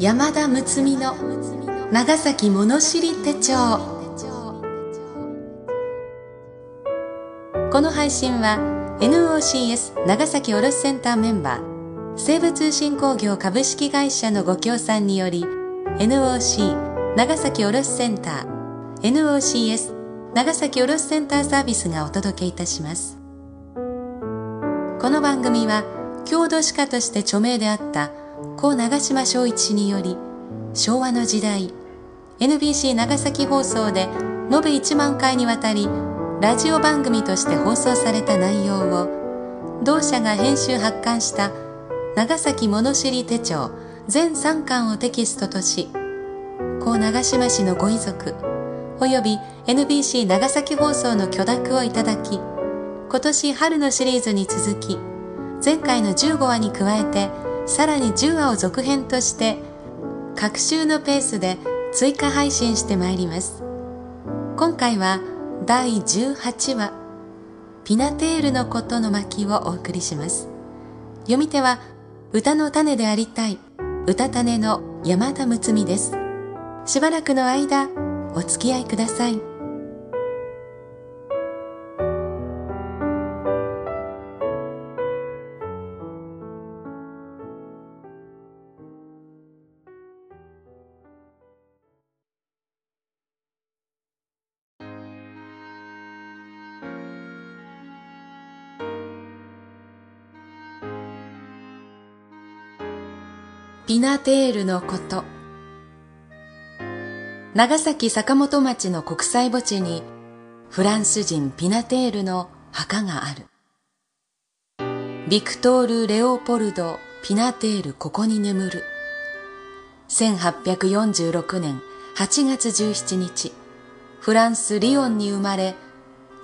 山田睦美の長崎物知り手帳。この配信は NOCS 長崎卸センターメンバー西部通信工業株式会社のご協賛により NOC 長崎卸センター NOCS 長崎卸センターサービスがお届けいたします。この番組は郷土史家として著名であった故長島昭一氏により昭和の時代 NBC 長崎放送で延べ1万回にわたりラジオ番組として放送された内容を同社が編集発刊した長崎物知り手帳全3巻をテキストとし故長島氏のご遺族および NBC 長崎放送の許諾をいただき今年春のシリーズに続き前回の15話に加えてさらに10話を続編として各週のペースで追加配信してまいります。今回は第18話ピナテールのことの巻をお送りします。読み手は歌の種でありたい歌種の山田睦美です。しばらくの間お付き合いください。ピナテールのこと。長崎坂本町の国際墓地にフランス人ピナテールの墓がある。ビクトール・レオポルド・ピナテールここに眠る。1846年8月17日フランス・リヨンに生まれ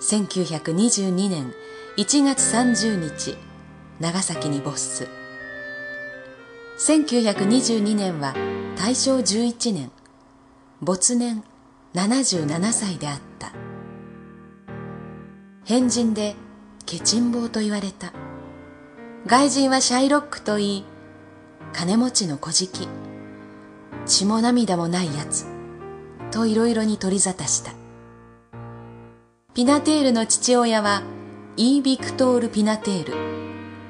1922年1月30日長崎に没す。1922年は大正11年没年77歳であった。変人でケチン坊と言われた。外人はシャイロックと言い金持ちの小じ血も涙もないやつといろいろに取り沙汰した。ピナテールの父親はイー・ビクトール・ピナテール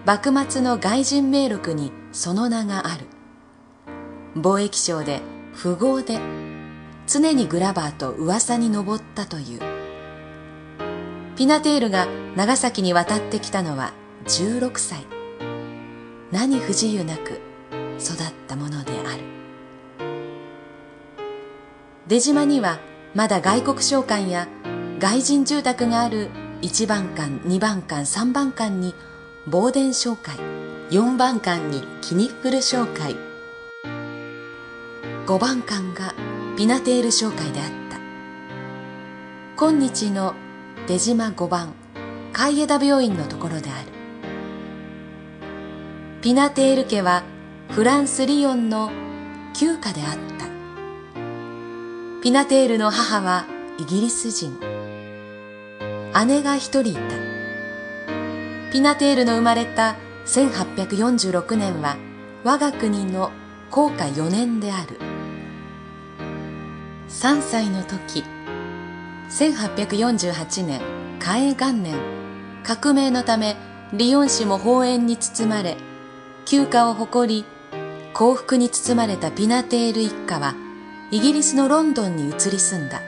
幕末の外人名録にその名がある。貿易商で富豪で常にグラバーと噂に上ったという。ピナテールが長崎に渡ってきたのは16歳。何不自由なく育ったものである。出島にはまだ外国商館や外人住宅がある1番館2番館3番館に防電商会。4番館にキニッフル商会5番館がピナテール商会であった。今日の出島5番海江田病院のところである。ピナテール家はフランス・リヨンの旧家であった。ピナテールの母はイギリス人。姉が一人いた。ピナテールの生まれた1846年は我が国の航海4年である。3歳の時1848年嘉永元年革命のためリヨン市も放煙に包まれ休暇を誇り幸福に包まれたピナテール一家はイギリスのロンドンに移り住んだ。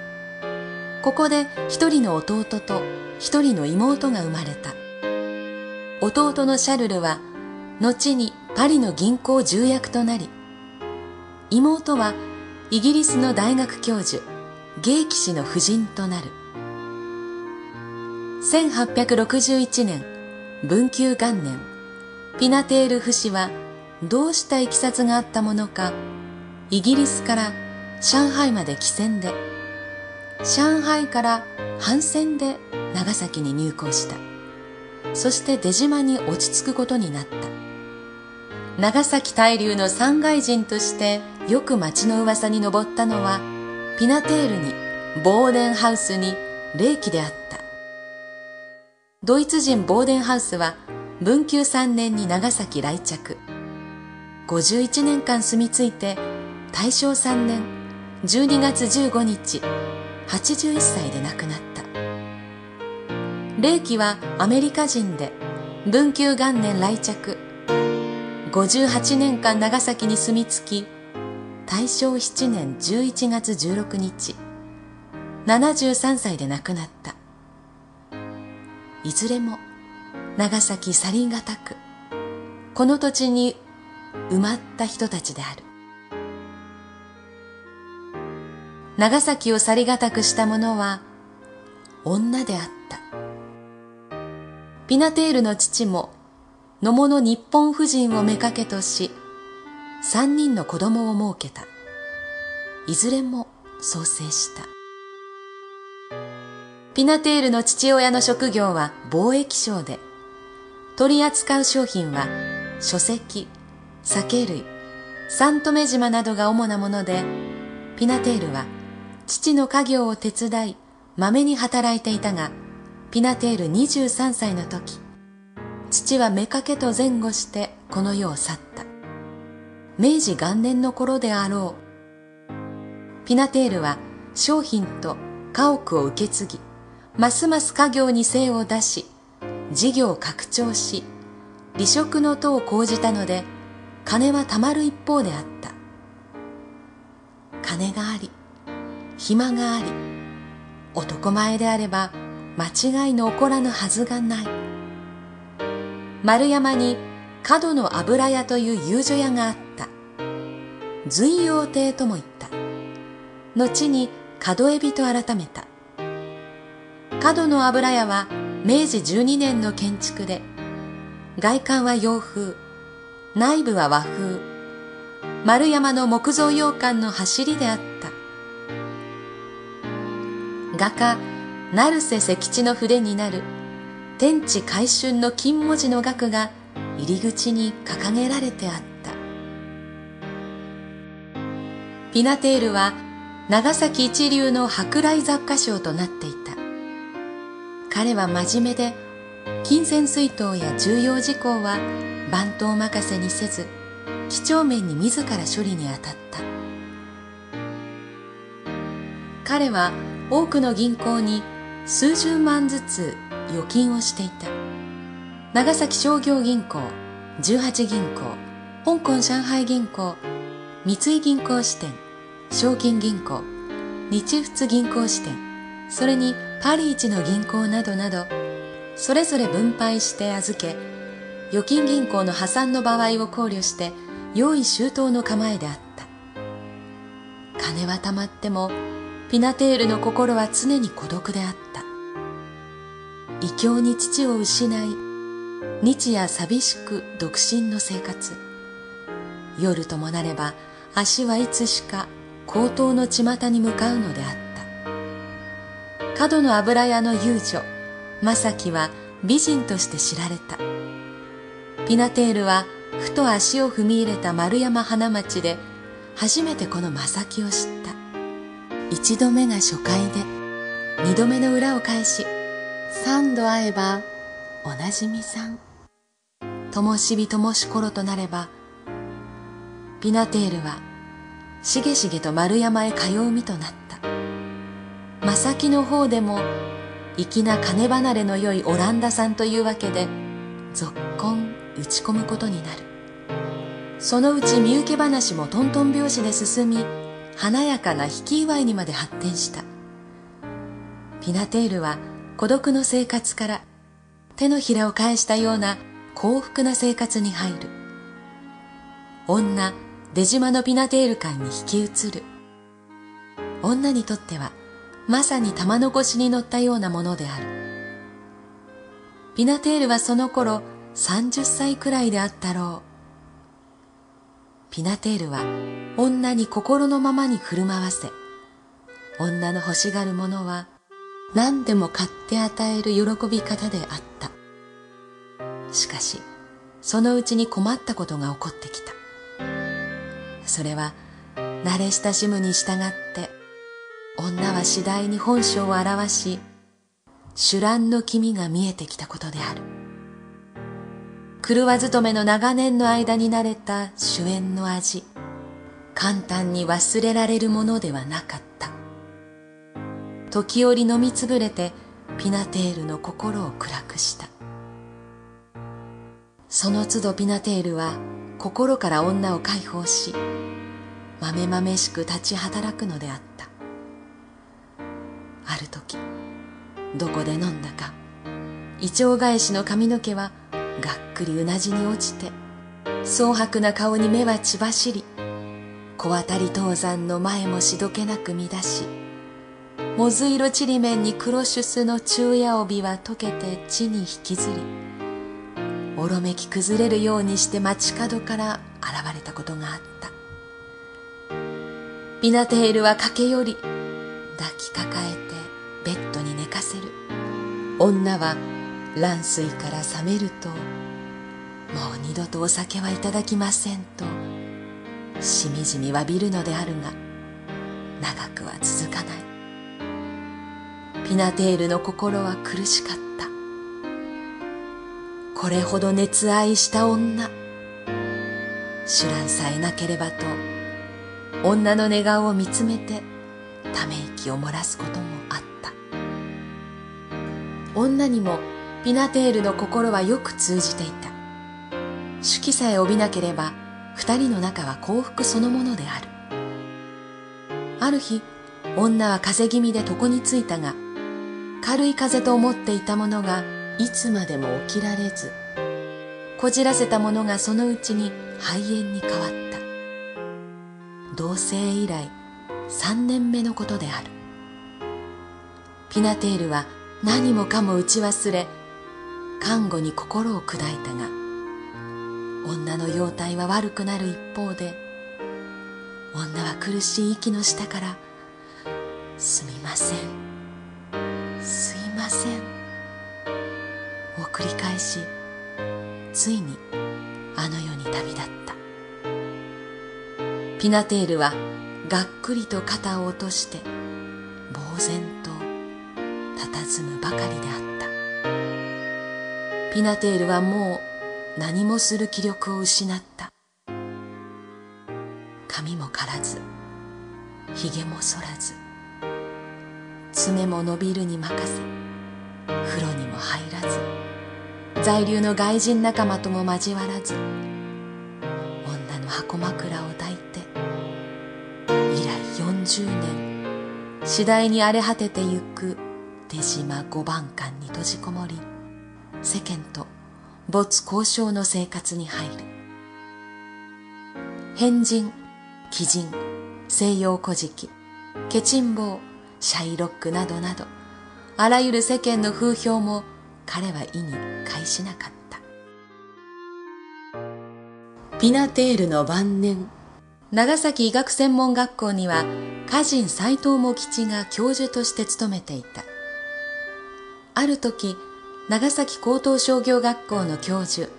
ここで一人の弟と一人の妹が生まれた。弟のシャルルは後にパリの銀行重役となり妹はイギリスの大学教授ゲイキ氏の夫人となる。1861年文久元年ピナテールフ氏はどうしたいきさつがあったものかイギリスから上海まで汽船で上海から帆船で長崎に入港した。そして出島に落ち着くことになった。長崎大流の三外人としてよく町の噂に上ったのはピナテールにボーデンハウスに霊気であった。ドイツ人ボーデンハウスは文久3年に長崎来着。51年間住み着いて大正3年12月15日81歳で亡くなった。霊気はアメリカ人で文久元年来着。58年間長崎に住み着き大正7年11月16日。73歳で亡くなった。いずれも長崎去りがたく。この土地に埋まった人たちである。長崎を去りがたくした者は女であった。ピナテールの父も野茂の日本夫人を妾とし三人の子供を設けた。いずれも創生した。ピナテールの父親の職業は貿易商で取り扱う商品は書籍酒類三留島などが主なものでピナテールは父の家業を手伝いまめに働いていたがピナテール23歳の時父は妾と前後してこの世を去った。明治元年の頃であろう。ピナテールは商品と家屋を受け継ぎますます家業に精を出し事業を拡張し離職の徒を講じたので金はたまる一方であった。金があり暇があり男前であれば間違いの起こらぬはずがない。丸山に角の油屋という遊女屋があった。随陽亭とも言った。後に角エビと改めた。角の油屋は明治12年の建築で外観は洋風。内部は和風。丸山の木造洋館の走りであった。画家成瀬石地の筆になる。天地回春の金文字の額が入り口に掲げられてあった。ピナテールは長崎一流の舶来雑貨商となっていた。彼は真面目で金銭水筒や重要事項は番頭任せにせず几帳面に自ら処理に当たった。彼は多くの銀行に数十万ずつ預金をしていた。長崎商業銀行18銀行香港上海銀行三井銀行支店賞金銀行日仏銀行支店それにパリ一の銀行などなどそれぞれ分配して預け預金銀行の破産の場合を考慮して用意周到の構えであった。金は貯まってもピナテールの心は常に孤独であった。異教に父を失い日夜寂しく独身の生活。夜ともなれば足はいつしか高騰の巷に向かうのであった。角の油屋の遊女正樹は美人として知られた。ピナテールはふと足を踏み入れた丸山花町で初めてこの正樹を知った。一度目が初回で二度目の裏を返し三度会えばおなじみさん。ともしびともし頃となればピナテールはしげしげと丸山へ通う身となった。正木の方でも粋な金離れの良いオランダさんというわけでぞっこん打ち込むことになる。そのうち身請け話もトントン拍子で進み華やかな引き祝いにまで発展した。ピナテールは孤独の生活から手のひらを返したような幸福な生活に入る。女出島のピナテール館に引き移る。女にとってはまさに玉の腰に乗ったようなものである。ピナテールはその頃30歳くらいであったろう。ピナテールは女に心のままに振る舞わせ、女の欲しがるものは何でも買って与える喜び方であった。しかし、そのうちに困ったことが起こってきた。それは、慣れ親しむに従って、女は次第に本性を表し、主乱の気味が見えてきたことである。狂わ勤めの長年の間に慣れた主演の味。簡単に忘れられるものではなかった。時折飲みつぶれてピナテールの心を暗くした。その都度ピナテールは心から女を解放しまめまめしく立ち働くのであった。ある時どこで飲んだか。胃腸返しの髪の毛はがっくりうなじに落ちて蒼白な顔に目は血走り小渡り東山の前もしどけなく乱しもず色ちりめんに黒シュスの昼夜帯は溶けて地に引きずりおろめき崩れるようにして街角から現れたことがあった。ピナテールは駆け寄り抱きかかえてベッドに寝かせる。女は乱水から覚めるともう二度とお酒はいただきませんとしみじみ詫びるのであるが長くは続かない。ピナテールの心は苦しかった。これほど熱愛した女シュランさえなければと女の寝顔を見つめてため息を漏らすこともあった。女にもピナテールの心はよく通じていた。手記さえ帯びなければ二人の仲は幸福そのものである。ある日女は風邪気味で床に着いたが軽い風と思っていたものがいつまでも起きられずこじらせたものがそのうちに肺炎に変わった。同棲以来三年目のことである。ピナテールは何もかも打ち忘れ看護に心を砕いたが女の容体は悪くなる一方で女は苦しい息の下から「すみません。すいません」を繰り返しついにあの世に旅立った。ピナテールはがっくりと肩を落として呆然と佇むばかりであった。ピナテールはもう何もする気力を失った。髪も刈らず髭も剃らず爪も伸びるに任せ風呂にも入らず在留の外人仲間とも交わらず女の箱枕を抱いて以来40年次第に荒れ果ててゆく出島五番館に閉じこもり世間と没交渉の生活に入る。変人鬼人西洋古事記ケチンボウシャイロックなどなどあらゆる世間の風評も彼は意に介しなかった。ピナテールの晩年長崎医学専門学校には歌人斎藤茂吉が教授として勤めていた。ある時長崎高等商業学校の教授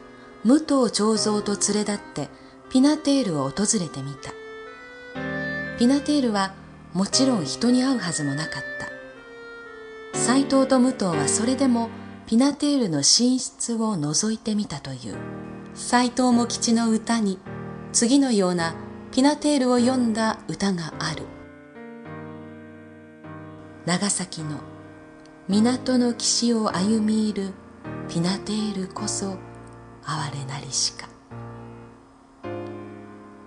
武藤長蔵と連れ立ってピナテールを訪れてみた。ピナテールはもちろん人に会うはずもなかった。斎藤と武藤はそれでもピナテールの寝室を覗いてみたという。斎藤茂吉の歌に次のようなピナテールを読んだ歌がある。長崎の港の岸を歩み入るピナテールこそ哀れなりしか。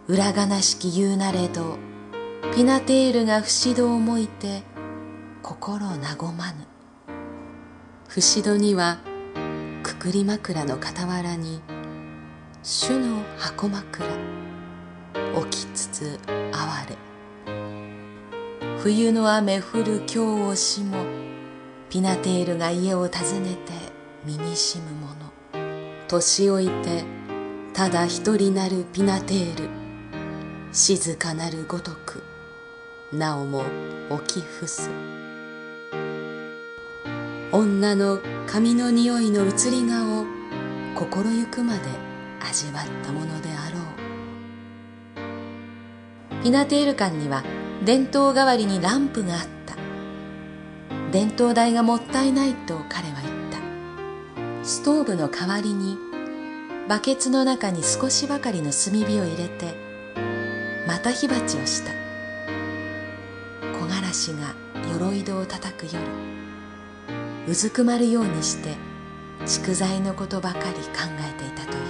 裏悲しき言うなれどピナテールが不死度をもいて心和まぬ。不死戸にはくくり枕の傍らに主の箱枕起きつつ哀れ。冬の雨降る今日をしもピナテールが家を訪ねて身にしむもの。年老いてただ一人なるピナテール。静かなるごとく。なおも起き伏す。女の髪の匂いの移り顔を心ゆくまで味わったものであろう。ピナテール館には電灯代わりにランプがあった。電灯代がもったいないと彼は言った。ストーブの代わりにバケツの中に少しばかりの炭火を入れてまた火鉢をした。木枯らしが鎧戸を叩く夜うずくまるようにして蓄財のことばかり考えていたという。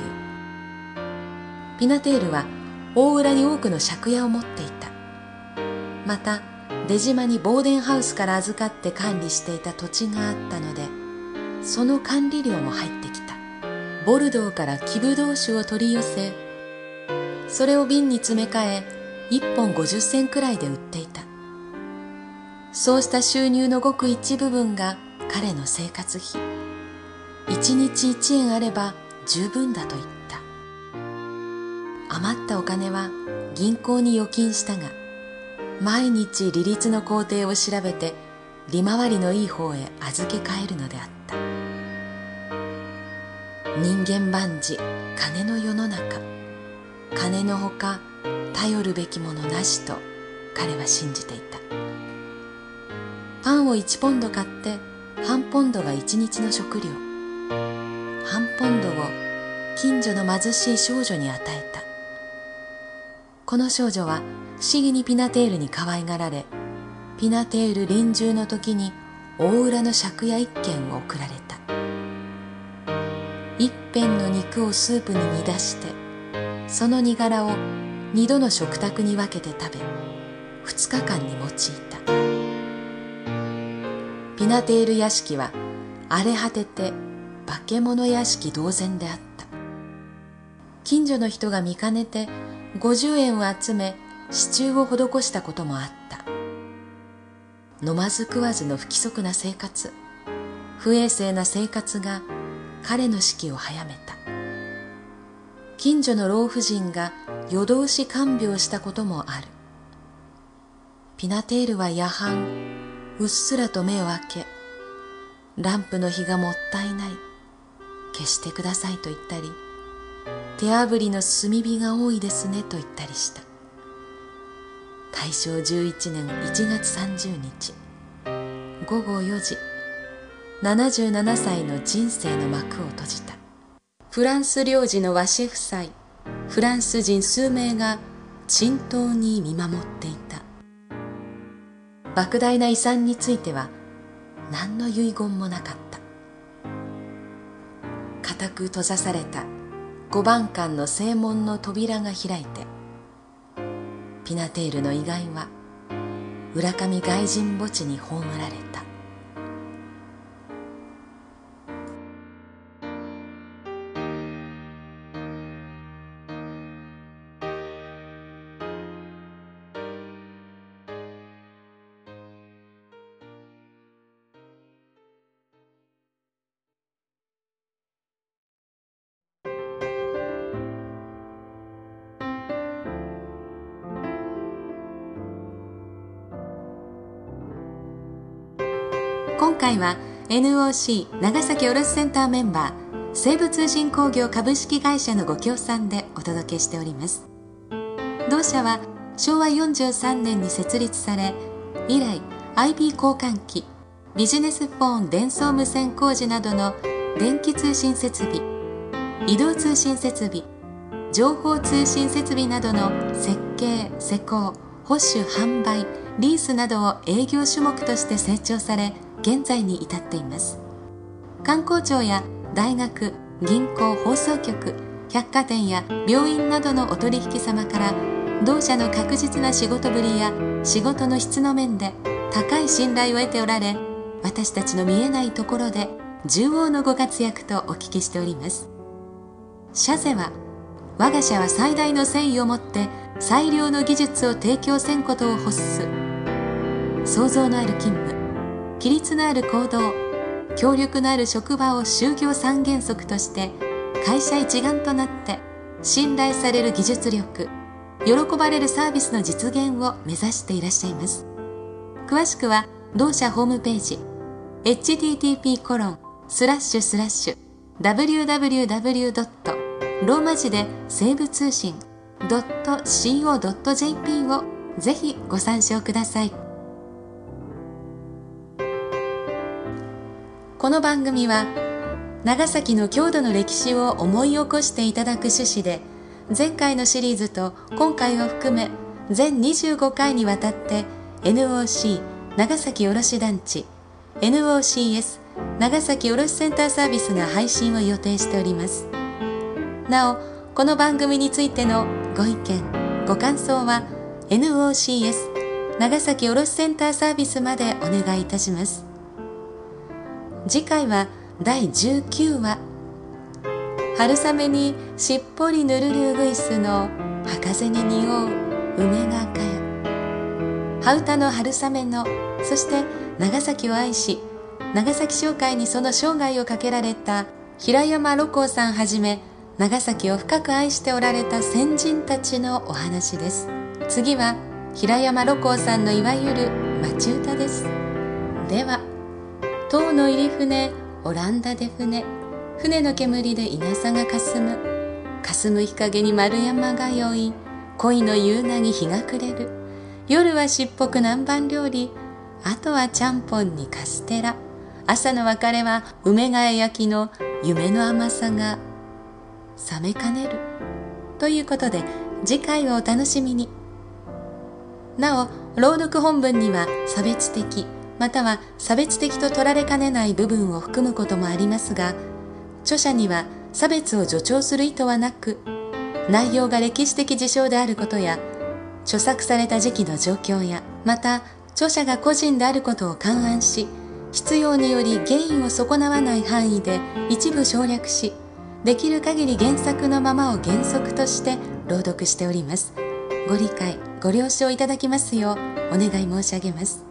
ピナテールは大浦に多くの借家を持っていた。また出島にボーデンハウスから預かって管理していた土地があったのでその管理料も入ってきた。ボルドーから木ぶどう酒を取り寄せそれを瓶に詰め替え1本50銭くらいで売っていた。そうした収入のごく一部分が彼の生活費。一日一円あれば十分だと言った。余ったお金は銀行に預金したが毎日利率の工程を調べて利回りのいい方へ預け替えるのであった。人間万事金の世の中。金のほか頼るべきものなしと彼は信じていた。パンを1ポンド買って半ポンドが1日の食料。半ポンドを近所の貧しい少女に与えた。この少女は不思議にピナテールに可愛がられピナテール臨終の時に大浦の借家一軒を送られた。一辺の肉をスープに煮出してその煮殻を二度の食卓に分けて食べ二日間に用いた。ピナテール屋敷は荒れ果てて化け物屋敷同然であった。近所の人が見かねて50円を集め支柱を施したこともあった。飲まず食わずの不規則な生活。不衛生な生活が彼の死期を早めた。近所の老婦人が夜通し看病したこともある。ピナテールは夜半うっすらと目を開けランプの火がもったいない。消してくださいと言ったり手あぶりの炭火が多いですねと言ったりした。大正11年1月30日。午後4時。77歳の人生の幕を閉じた。フランス領事の和紙夫妻。フランス人数名が沈頭に見守っていた。莫大な遺産については何の遺言もなかった。固く閉ざされた五番館の正門の扉が開いてピナテールの遺骸は浦上外人墓地に葬られた。今回は NOC 長崎卸センターメンバー西武通信工業株式会社のご協賛でお届けしております。同社は昭和43年に設立され以来 IB 交換機ビジネスフォン伝送無線工事などの電気通信設備移動通信設備情報通信設備などの設計施工保守販売リースなどを営業種目として成長され現在に至っています。観光庁や大学銀行放送局百貨店や病院などのお取引様から同社の確実な仕事ぶりや仕事の質の面で高い信頼を得ておられ私たちの見えないところで重要のご活躍とお聞きしております。社税は我が社は最大の誠意をもって最良の技術を提供せんことを欲す。創造のある勤務。規律のある行動協力のある職場を就業三原則として会社一丸となって信頼される技術力喜ばれるサービスの実現を目指していらっしゃいます詳しくは同社ホームページ http コロンスラッシュスラッシュ www. ローマ字で西部通信 .co.jp をぜひご参照ください。この番組は長崎の郷土の歴史を思い起こしていただく趣旨で前回のシリーズと今回を含め全25回にわたって NOC 長崎卸団地 NOCS 長崎卸センターサービスが配信を予定しております。なおこの番組についてのご意見ご感想は NOCS 長崎卸センターサービスまでお願いいたします。次回は第19話。春雨にしっぽりぬるるうぐいすの博士に匂う梅がかや。羽歌の春雨のそして長崎を愛し長崎商会にその生涯をかけられた平山六甲さんはじめ長崎を深く愛しておられた先人たちのお話です。次は平山六甲さんのいわゆる町歌です。では。塔の入り船オランダで船。船の煙で稲佐がかすむ。かすむ日陰に丸山が酔い恋の夕なぎ日が暮れる。夜はしっぽく南蛮料理。あとはちゃんぽんにカステラ。朝の別れは梅ヶ谷焼きの夢の甘さが冷めかねる。ということで次回をお楽しみに。なお朗読本文には差別的。または差別的と取られかねない部分を含むこともありますが著者には差別を助長する意図はなく内容が歴史的事象であることや著作された時期の状況やまた著者が個人であることを勘案し必要により原因を損なわない範囲で一部省略しできる限り原作のままを原則として朗読しております。ご理解ご了承いただきますようお願い申し上げます。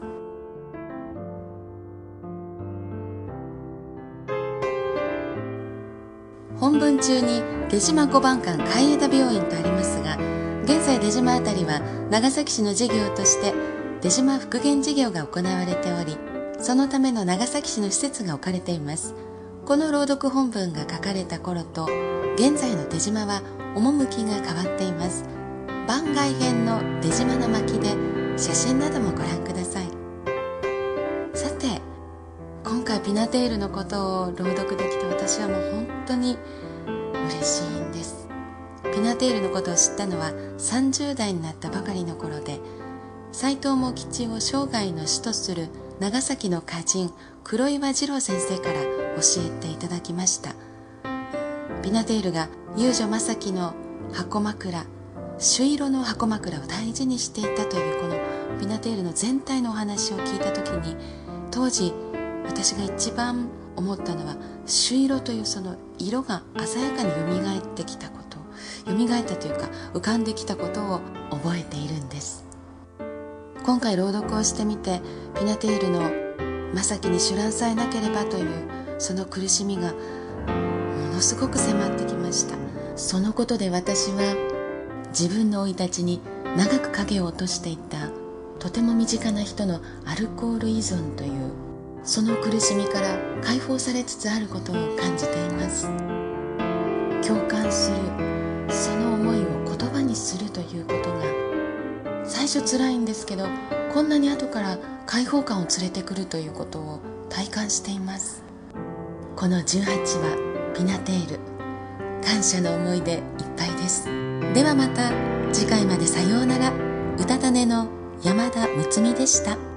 本文中に出島小番館海江田病院とありますが現在出島あたりは長崎市の事業として出島復元事業が行われておりそのための長崎市の施設が置かれています。この朗読本文が書かれた頃と現在の出島は趣が変わっています。番外編の出島の巻で写真などもご覧ください。ピナテールのことを朗読できて私はもう本当に嬉しいんです。ピナテールのことを知ったのは30代になったばかりの頃で斎藤茂吉を生涯の師とする長崎の歌人黒岩次郎先生から教えていただきました。ピナテールが遊女正樹の箱枕朱色の箱枕を大事にしていたというこのピナテールの全体のお話を聞いた時に当時私が一番思ったのは朱色というその色が鮮やかによみがえってきたことよみがえったというか浮かんできたことを覚えているんです。今回朗読をしてみてピナテールの正樹に酒乱さえなければというその苦しみがものすごく迫ってきました。そのことで私は自分の生い立ちに長く影を落としていたとても身近な人のアルコール依存というその苦しみから解放されつつあることを感じています。共感するその思いを言葉にするということが最初辛いんですけどこんなに後から解放感を連れてくるということを体感しています。この18話ピナテール。感謝の思いでいっぱいです。ではまた次回までさようなら。うたた寝の山田睦美でした。